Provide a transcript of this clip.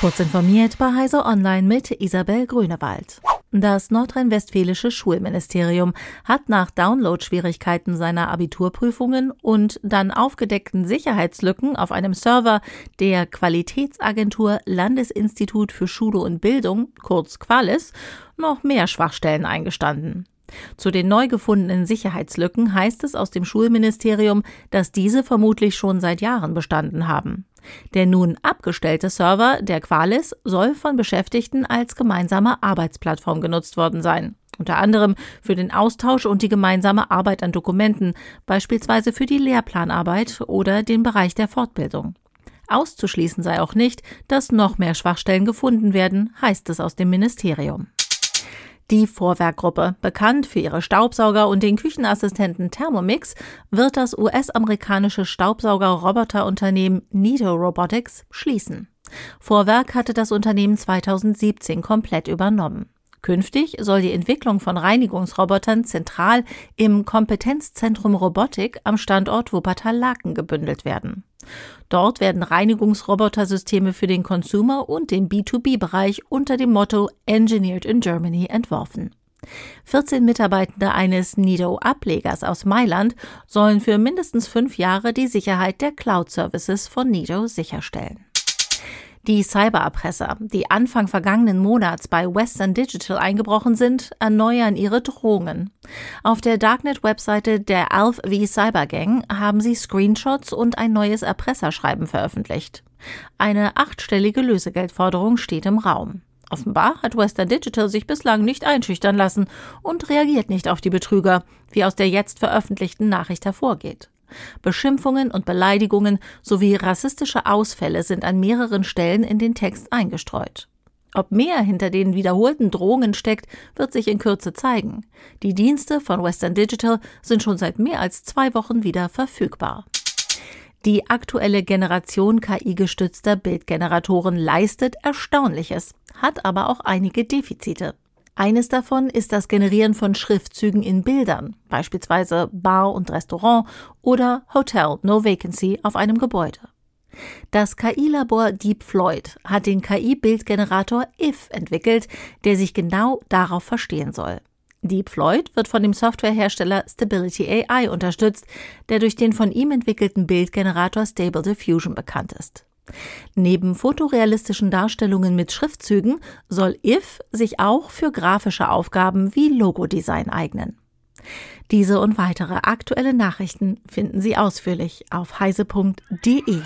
Kurz informiert bei Heise Online mit Isabel Grünewald. Das nordrhein-westfälische Schulministerium hat nach Download-Schwierigkeiten seiner Abiturprüfungen und dann aufgedeckten Sicherheitslücken auf einem Server der Qualitätsagentur Landesinstitut für Schule und Bildung, kurz Qualis, noch mehr Schwachstellen eingestanden. Zu den neu gefundenen Sicherheitslücken heißt es aus dem Schulministerium, dass diese vermutlich schon seit Jahren bestanden haben. Der nun abgestellte Server der Qualis soll von Beschäftigten als gemeinsame Arbeitsplattform genutzt worden sein. Unter anderem für den Austausch und die gemeinsame Arbeit an Dokumenten, beispielsweise für die Lehrplanarbeit oder den Bereich der Fortbildung. Auszuschließen sei auch nicht, dass noch mehr Schwachstellen gefunden werden, heißt es aus dem Ministerium. Die Vorwerkgruppe, bekannt für ihre Staubsauger und den Küchenassistenten Thermomix, wird das US-amerikanische Staubsauger-Roboterunternehmen Nito Robotics schließen. Vorwerk hatte das Unternehmen 2017 komplett übernommen. Künftig soll die Entwicklung von Reinigungsrobotern zentral im Kompetenzzentrum Robotik am Standort Wuppertal-Laken gebündelt werden. Dort werden Reinigungsrobotersysteme für den Consumer und den B2B-Bereich unter dem Motto Engineered in Germany entworfen. 14 Mitarbeitende eines Nido-Ablegers aus Mailand sollen für mindestens fünf Jahre die Sicherheit der Cloud-Services von Nido sicherstellen. Die Cybererpresser, die Anfang vergangenen Monats bei Western Digital eingebrochen sind, erneuern ihre Drohungen. Auf der Darknet-Webseite der Alf V Cyber Gang haben sie Screenshots und ein neues Erpresserschreiben veröffentlicht. Eine achtstellige Lösegeldforderung steht im Raum. Offenbar hat Western Digital sich bislang nicht einschüchtern lassen und reagiert nicht auf die Betrüger, wie aus der jetzt veröffentlichten Nachricht hervorgeht. Beschimpfungen und Beleidigungen sowie rassistische Ausfälle sind an mehreren Stellen in den Text eingestreut. Ob mehr hinter den wiederholten Drohungen steckt, wird sich in Kürze zeigen. Die Dienste von Western Digital sind schon seit mehr als zwei Wochen wieder verfügbar. Die aktuelle Generation KI-gestützter Bildgeneratoren leistet Erstaunliches, hat aber auch einige Defizite. Eines davon ist das Generieren von Schriftzügen in Bildern, beispielsweise Bar und Restaurant oder Hotel No Vacancy auf einem Gebäude. Das KI-Labor Deep Floyd hat den KI-Bildgenerator IF entwickelt, der sich genau darauf verstehen soll. Deep Floyd wird von dem Softwarehersteller Stability AI unterstützt, der durch den von ihm entwickelten Bildgenerator Stable Diffusion bekannt ist. Neben fotorealistischen Darstellungen mit Schriftzügen soll IF sich auch für grafische Aufgaben wie Logodesign eignen. Diese und weitere aktuelle Nachrichten finden Sie ausführlich auf heise.de.